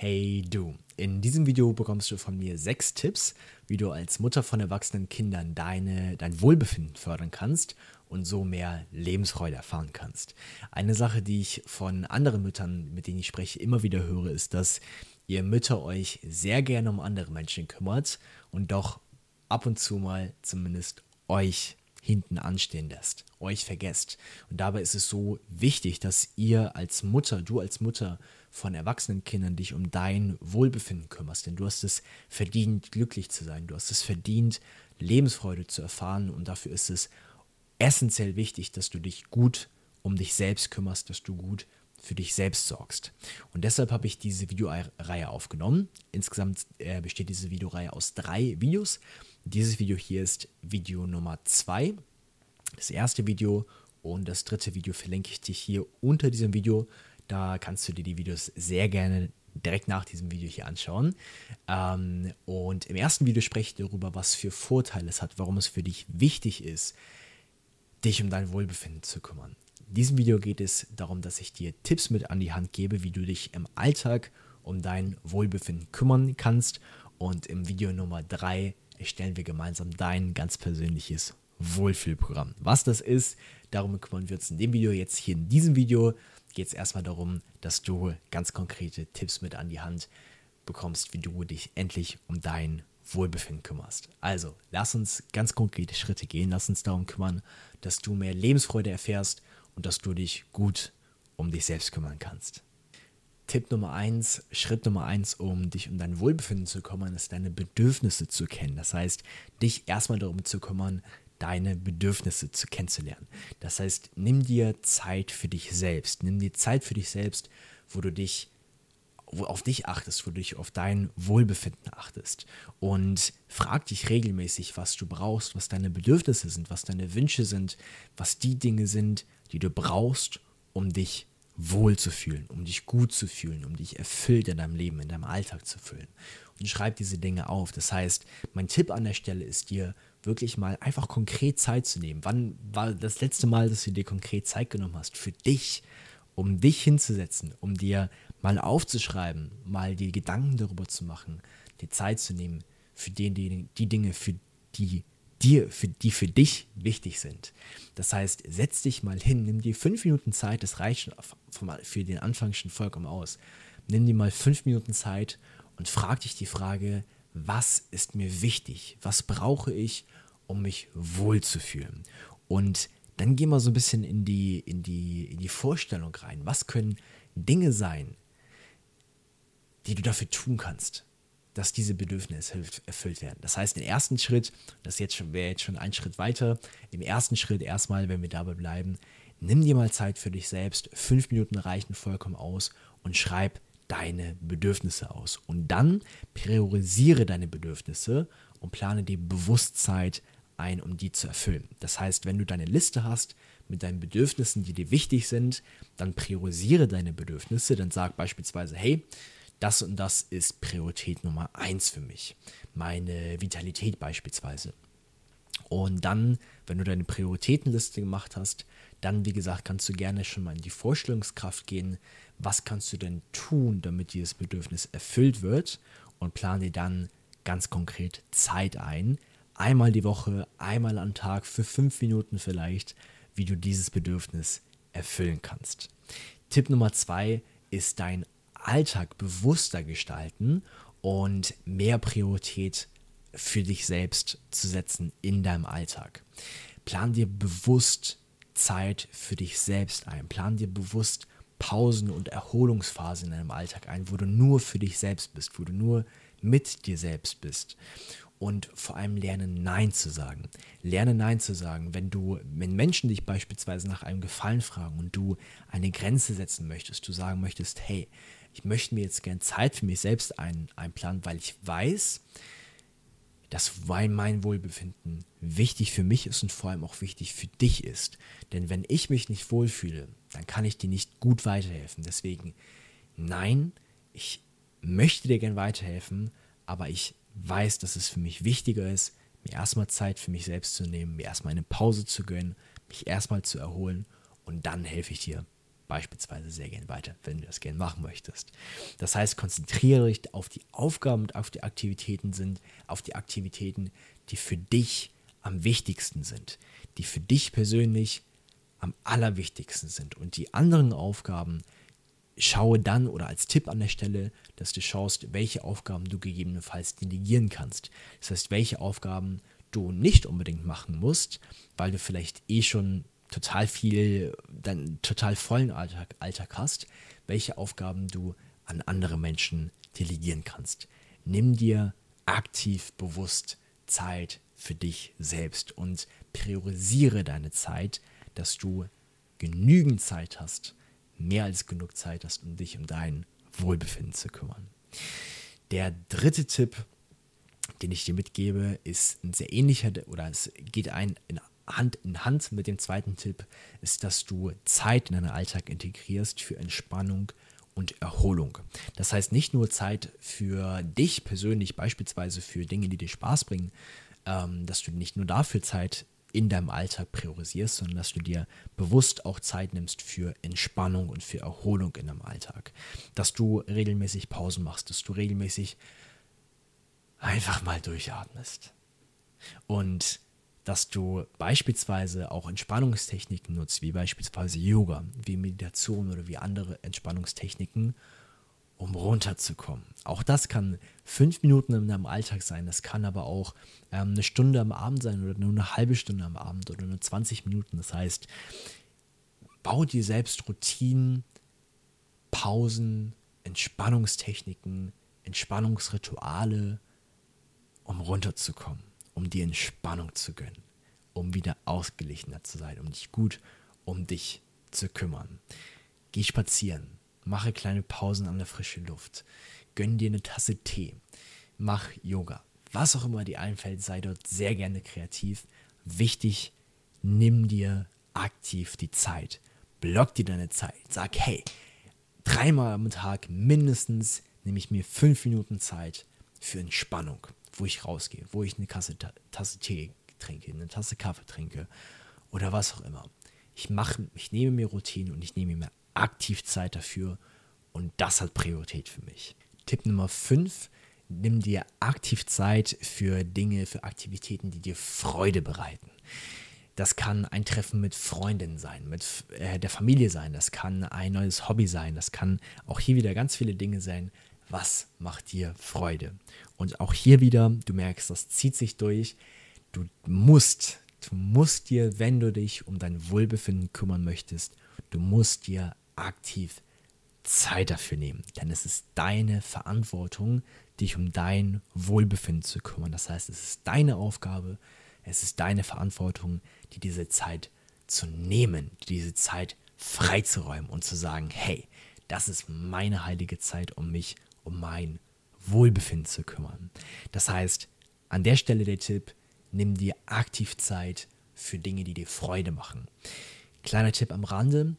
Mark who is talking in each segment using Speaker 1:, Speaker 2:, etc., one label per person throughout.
Speaker 1: Hey du, in diesem Video bekommst du von mir sechs Tipps, wie du als Mutter von erwachsenen Kindern deine, dein Wohlbefinden fördern kannst und so mehr Lebensfreude erfahren kannst. Eine Sache, die ich von anderen Müttern, mit denen ich spreche, immer wieder höre, ist, dass ihr Mütter euch sehr gerne um andere Menschen kümmert und doch ab und zu mal zumindest euch hinten anstehen lässt, euch vergesst. Und dabei ist es so wichtig, dass ihr als Mutter, du als Mutter von erwachsenen Kindern dich um dein Wohlbefinden kümmerst, denn du hast es verdient, glücklich zu sein, du hast es verdient, Lebensfreude zu erfahren und dafür ist es essentiell wichtig, dass du dich gut um dich selbst kümmerst, dass du gut für dich selbst sorgst. Und deshalb habe ich diese Videoreihe aufgenommen. Insgesamt äh, besteht diese Videoreihe aus drei Videos. Dieses Video hier ist Video Nummer zwei. Das erste Video und das dritte Video verlinke ich dir hier unter diesem Video. Da kannst du dir die Videos sehr gerne direkt nach diesem Video hier anschauen. Ähm, und im ersten Video spreche ich darüber, was für Vorteile es hat, warum es für dich wichtig ist, dich um dein Wohlbefinden zu kümmern. In diesem Video geht es darum, dass ich dir Tipps mit an die Hand gebe, wie du dich im Alltag um dein Wohlbefinden kümmern kannst. Und im Video Nummer 3 erstellen wir gemeinsam dein ganz persönliches Wohlfühlprogramm. Was das ist, darum kümmern wir uns in dem Video. Jetzt hier in diesem Video geht es erstmal darum, dass du ganz konkrete Tipps mit an die Hand bekommst, wie du dich endlich um dein Wohlbefinden kümmerst. Also, lass uns ganz konkrete Schritte gehen. Lass uns darum kümmern, dass du mehr Lebensfreude erfährst und dass du dich gut um dich selbst kümmern kannst. Tipp Nummer eins, Schritt Nummer eins, um dich um dein Wohlbefinden zu kümmern, ist deine Bedürfnisse zu kennen. Das heißt, dich erstmal darum zu kümmern, deine Bedürfnisse zu kennenzulernen. Das heißt, nimm dir Zeit für dich selbst. Nimm dir Zeit für dich selbst, wo du dich wo auf dich achtest, wo du dich auf dein Wohlbefinden achtest. Und frag dich regelmäßig, was du brauchst, was deine Bedürfnisse sind, was deine Wünsche sind, was die Dinge sind, die du brauchst, um dich wohl zu fühlen, um dich gut zu fühlen, um dich erfüllt in deinem Leben, in deinem Alltag zu fühlen. Und schreib diese Dinge auf. Das heißt, mein Tipp an der Stelle ist dir, wirklich mal einfach konkret Zeit zu nehmen. Wann war das letzte Mal, dass du dir konkret Zeit genommen hast für dich, um dich hinzusetzen, um dir mal aufzuschreiben, mal die Gedanken darüber zu machen, die Zeit zu nehmen für die, die, die Dinge, für die dir, für die für dich wichtig sind. Das heißt, setz dich mal hin, nimm dir fünf Minuten Zeit, das reicht für den Anfang schon vollkommen aus. Nimm dir mal fünf Minuten Zeit und frag dich die Frage, was ist mir wichtig? Was brauche ich, um mich wohlzufühlen? Und dann geh mal so ein bisschen in die, in die, in die Vorstellung rein. Was können Dinge sein, die du dafür tun kannst? dass diese Bedürfnisse erfüllt werden. Das heißt, den ersten Schritt, das jetzt wäre jetzt schon ein Schritt weiter, im ersten Schritt erstmal, wenn wir dabei bleiben, nimm dir mal Zeit für dich selbst, fünf Minuten reichen vollkommen aus und schreib deine Bedürfnisse aus. Und dann priorisiere deine Bedürfnisse und plane dir Bewusstsein ein, um die zu erfüllen. Das heißt, wenn du deine Liste hast mit deinen Bedürfnissen, die dir wichtig sind, dann priorisiere deine Bedürfnisse, dann sag beispielsweise, hey, das und das ist Priorität Nummer eins für mich. Meine Vitalität beispielsweise. Und dann, wenn du deine Prioritätenliste gemacht hast, dann, wie gesagt, kannst du gerne schon mal in die Vorstellungskraft gehen. Was kannst du denn tun, damit dieses Bedürfnis erfüllt wird? Und plan dir dann ganz konkret Zeit ein. Einmal die Woche, einmal am Tag, für fünf Minuten vielleicht, wie du dieses Bedürfnis erfüllen kannst. Tipp Nummer zwei ist dein Alltag bewusster gestalten und mehr Priorität für dich selbst zu setzen in deinem Alltag. Plan dir bewusst Zeit für dich selbst ein. Plan dir bewusst Pausen und Erholungsphasen in deinem Alltag ein, wo du nur für dich selbst bist, wo du nur mit dir selbst bist und vor allem lernen, Nein zu sagen. Lerne Nein zu sagen, wenn du, wenn Menschen dich beispielsweise nach einem Gefallen fragen und du eine Grenze setzen möchtest, du sagen möchtest, hey, ich möchte mir jetzt gern Zeit für mich selbst ein, einplanen, weil ich weiß, dass mein Wohlbefinden wichtig für mich ist und vor allem auch wichtig für dich ist. Denn wenn ich mich nicht wohlfühle, dann kann ich dir nicht gut weiterhelfen. Deswegen, nein, ich möchte dir gern weiterhelfen, aber ich weiß, dass es für mich wichtiger ist, mir erstmal Zeit für mich selbst zu nehmen, mir erstmal eine Pause zu gönnen, mich erstmal zu erholen und dann helfe ich dir beispielsweise sehr gern weiter, wenn du das gern machen möchtest. Das heißt, konzentriere dich auf die Aufgaben und auf die Aktivitäten sind, auf die Aktivitäten, die für dich am wichtigsten sind, die für dich persönlich am allerwichtigsten sind. Und die anderen Aufgaben schaue dann oder als Tipp an der Stelle, dass du schaust, welche Aufgaben du gegebenenfalls delegieren kannst. Das heißt, welche Aufgaben du nicht unbedingt machen musst, weil du vielleicht eh schon total viel, deinen total vollen Alltag, Alltag hast, welche Aufgaben du an andere Menschen delegieren kannst. Nimm dir aktiv bewusst Zeit für dich selbst und priorisiere deine Zeit, dass du genügend Zeit hast, mehr als genug Zeit hast, um dich um dein Wohlbefinden zu kümmern. Der dritte Tipp, den ich dir mitgebe, ist ein sehr ähnlicher oder es geht ein in Hand in Hand mit dem zweiten Tipp, ist, dass du Zeit in deinen Alltag integrierst für Entspannung und Erholung. Das heißt nicht nur Zeit für dich persönlich, beispielsweise für Dinge, die dir Spaß bringen, ähm, dass du nicht nur dafür Zeit in deinem Alltag priorisierst, sondern dass du dir bewusst auch Zeit nimmst für Entspannung und für Erholung in deinem Alltag. Dass du regelmäßig Pausen machst, dass du regelmäßig einfach mal durchatmest. Und dass du beispielsweise auch Entspannungstechniken nutzt, wie beispielsweise Yoga, wie Meditation oder wie andere Entspannungstechniken, um runterzukommen. Auch das kann fünf Minuten in deinem Alltag sein, das kann aber auch ähm, eine Stunde am Abend sein oder nur eine halbe Stunde am Abend oder nur 20 Minuten. Das heißt, bau dir selbst Routinen, Pausen, Entspannungstechniken, Entspannungsrituale, um runterzukommen um dir Entspannung zu gönnen, um wieder ausgeglichener zu sein, um dich gut um dich zu kümmern. Geh spazieren, mache kleine Pausen an der frischen Luft, gönn dir eine Tasse Tee, mach Yoga, was auch immer dir einfällt, sei dort sehr gerne kreativ. Wichtig, nimm dir aktiv die Zeit, block dir deine Zeit, sag hey, dreimal am Tag mindestens nehme ich mir fünf Minuten Zeit für Entspannung wo ich rausgehe, wo ich eine Kasse, Tasse Tee trinke, eine Tasse Kaffee trinke oder was auch immer. Ich mache, ich nehme mir Routinen und ich nehme mir aktiv Zeit dafür und das hat Priorität für mich. Tipp Nummer 5, nimm dir aktiv Zeit für Dinge, für Aktivitäten, die dir Freude bereiten. Das kann ein Treffen mit Freundinnen sein, mit äh, der Familie sein, das kann ein neues Hobby sein, das kann auch hier wieder ganz viele Dinge sein, was macht dir Freude? Und auch hier wieder, du merkst, das zieht sich durch. Du musst, du musst dir, wenn du dich um dein Wohlbefinden kümmern möchtest, du musst dir aktiv Zeit dafür nehmen. Denn es ist deine Verantwortung, dich um dein Wohlbefinden zu kümmern. Das heißt, es ist deine Aufgabe, es ist deine Verantwortung, dir diese Zeit zu nehmen, diese Zeit freizuräumen und zu sagen, hey, das ist meine heilige Zeit, um mich um mein Wohlbefinden zu kümmern. Das heißt, an der Stelle der Tipp, nimm dir aktiv Zeit für Dinge, die dir Freude machen. Kleiner Tipp am Rande,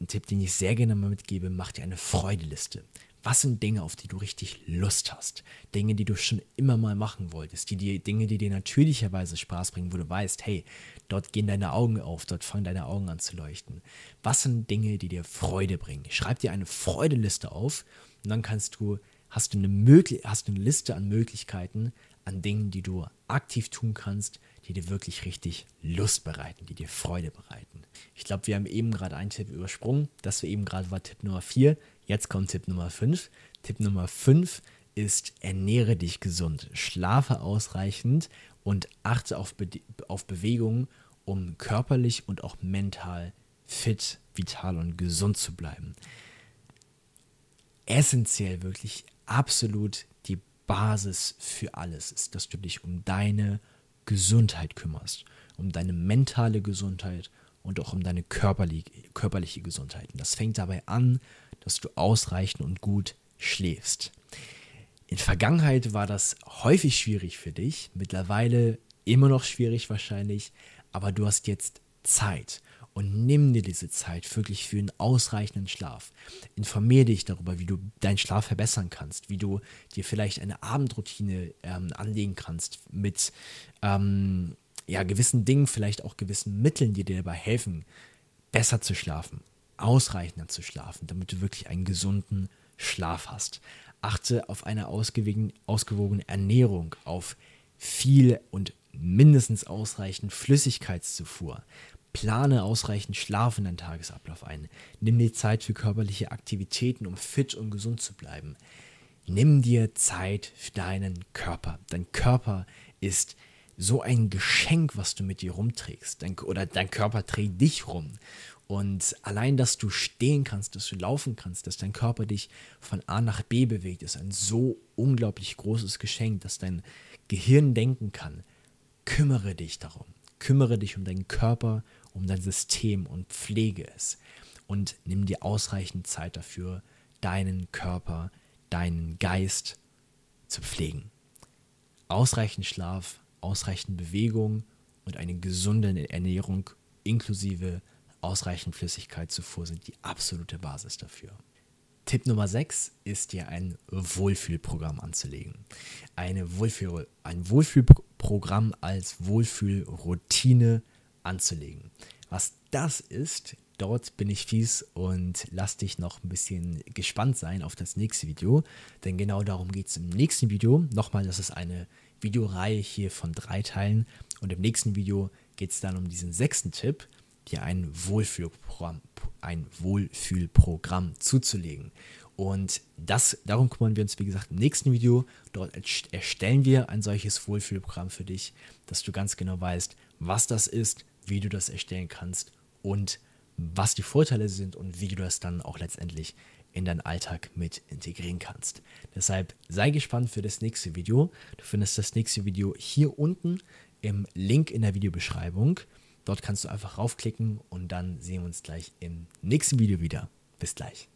Speaker 1: ein Tipp, den ich sehr gerne mal mitgebe, mach dir eine Freudeliste. Was sind Dinge, auf die du richtig Lust hast? Dinge, die du schon immer mal machen wolltest, die dir, Dinge, die dir natürlicherweise Spaß bringen, wo du weißt, hey, dort gehen deine Augen auf, dort fangen deine Augen an zu leuchten. Was sind Dinge, die dir Freude bringen? Schreib dir eine Freudeliste auf und dann kannst du, hast du eine, Möglich hast eine Liste an Möglichkeiten, an Dingen, die du aktiv tun kannst, die dir wirklich richtig Lust bereiten, die dir Freude bereiten. Ich glaube, wir haben eben gerade einen Tipp übersprungen. Das war eben gerade war Tipp Nummer 4. Jetzt kommt Tipp Nummer 5. Tipp Nummer 5 ist, ernähre dich gesund, schlafe ausreichend und achte auf, Be auf Bewegung, um körperlich und auch mental fit, vital und gesund zu bleiben essentiell, wirklich absolut die Basis für alles ist, dass du dich um deine Gesundheit kümmerst, um deine mentale Gesundheit und auch um deine körperliche, Gesundheit. Und das fängt dabei an, dass du ausreichend und gut schläfst. In Vergangenheit war das häufig schwierig für dich, mittlerweile immer noch schwierig wahrscheinlich, aber du hast jetzt Zeit und nimm dir diese Zeit wirklich für einen ausreichenden Schlaf. Informier dich darüber, wie du deinen Schlaf verbessern kannst, wie du dir vielleicht eine Abendroutine ähm, anlegen kannst mit ähm, ja, gewissen Dingen, vielleicht auch gewissen Mitteln, die dir dabei helfen, besser zu schlafen, ausreichend zu schlafen, damit du wirklich einen gesunden Schlaf hast. Achte auf eine ausgewogene Ernährung, auf viel und mindestens ausreichend Flüssigkeitszufuhr. Plane ausreichend Schlaf in deinen Tagesablauf ein. Nimm dir Zeit für körperliche Aktivitäten, um fit und gesund zu bleiben. Nimm dir Zeit für deinen Körper. Dein Körper ist so ein Geschenk, was du mit dir rumträgst. Dein, oder dein Körper trägt dich rum. Und allein, dass du stehen kannst, dass du laufen kannst, dass dein Körper dich von A nach B bewegt, ist ein so unglaublich großes Geschenk, dass dein Gehirn denken kann. Kümmere dich darum. Kümmere dich um deinen Körper, um dein System und pflege es. Und nimm dir ausreichend Zeit dafür, deinen Körper, deinen Geist zu pflegen. Ausreichend Schlaf, ausreichend Bewegung und eine gesunde Ernährung inklusive ausreichend Flüssigkeitszufuhr sind die absolute Basis dafür. Tipp Nummer 6 ist dir ein Wohlfühlprogramm anzulegen. Eine Wohlfühl, ein Wohlfühlprogramm als Wohlfühlroutine anzulegen. Was das ist, dort bin ich fies und lass dich noch ein bisschen gespannt sein auf das nächste Video, denn genau darum geht es im nächsten Video. Nochmal, das ist eine Videoreihe hier von drei Teilen und im nächsten Video geht es dann um diesen sechsten Tipp, dir ein Wohlfühlprogramm, ein Wohlfühlprogramm zuzulegen. Und das, darum kümmern wir uns, wie gesagt, im nächsten Video. Dort erstellen wir ein solches Wohlfühlprogramm für dich, dass du ganz genau weißt, was das ist, wie du das erstellen kannst und was die Vorteile sind und wie du das dann auch letztendlich in deinen Alltag mit integrieren kannst. Deshalb sei gespannt für das nächste Video. Du findest das nächste Video hier unten im Link in der Videobeschreibung. Dort kannst du einfach raufklicken und dann sehen wir uns gleich im nächsten Video wieder. Bis gleich.